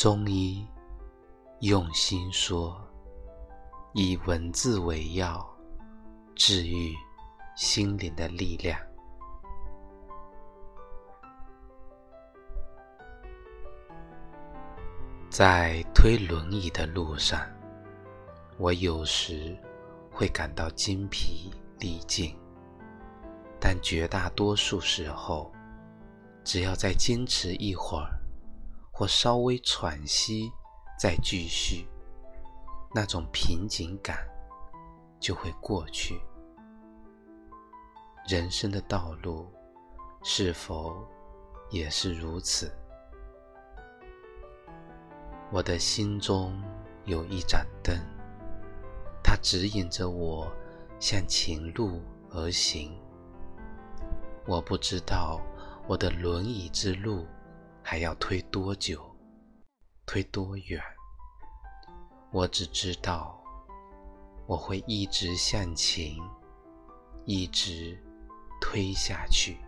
中医用心说，以文字为药，治愈心灵的力量。在推轮椅的路上，我有时会感到精疲力尽，但绝大多数时候，只要再坚持一会儿。或稍微喘息，再继续，那种瓶颈感就会过去。人生的道路是否也是如此？我的心中有一盏灯，它指引着我向前路而行。我不知道我的轮椅之路。还要推多久？推多远？我只知道，我会一直向前，一直推下去。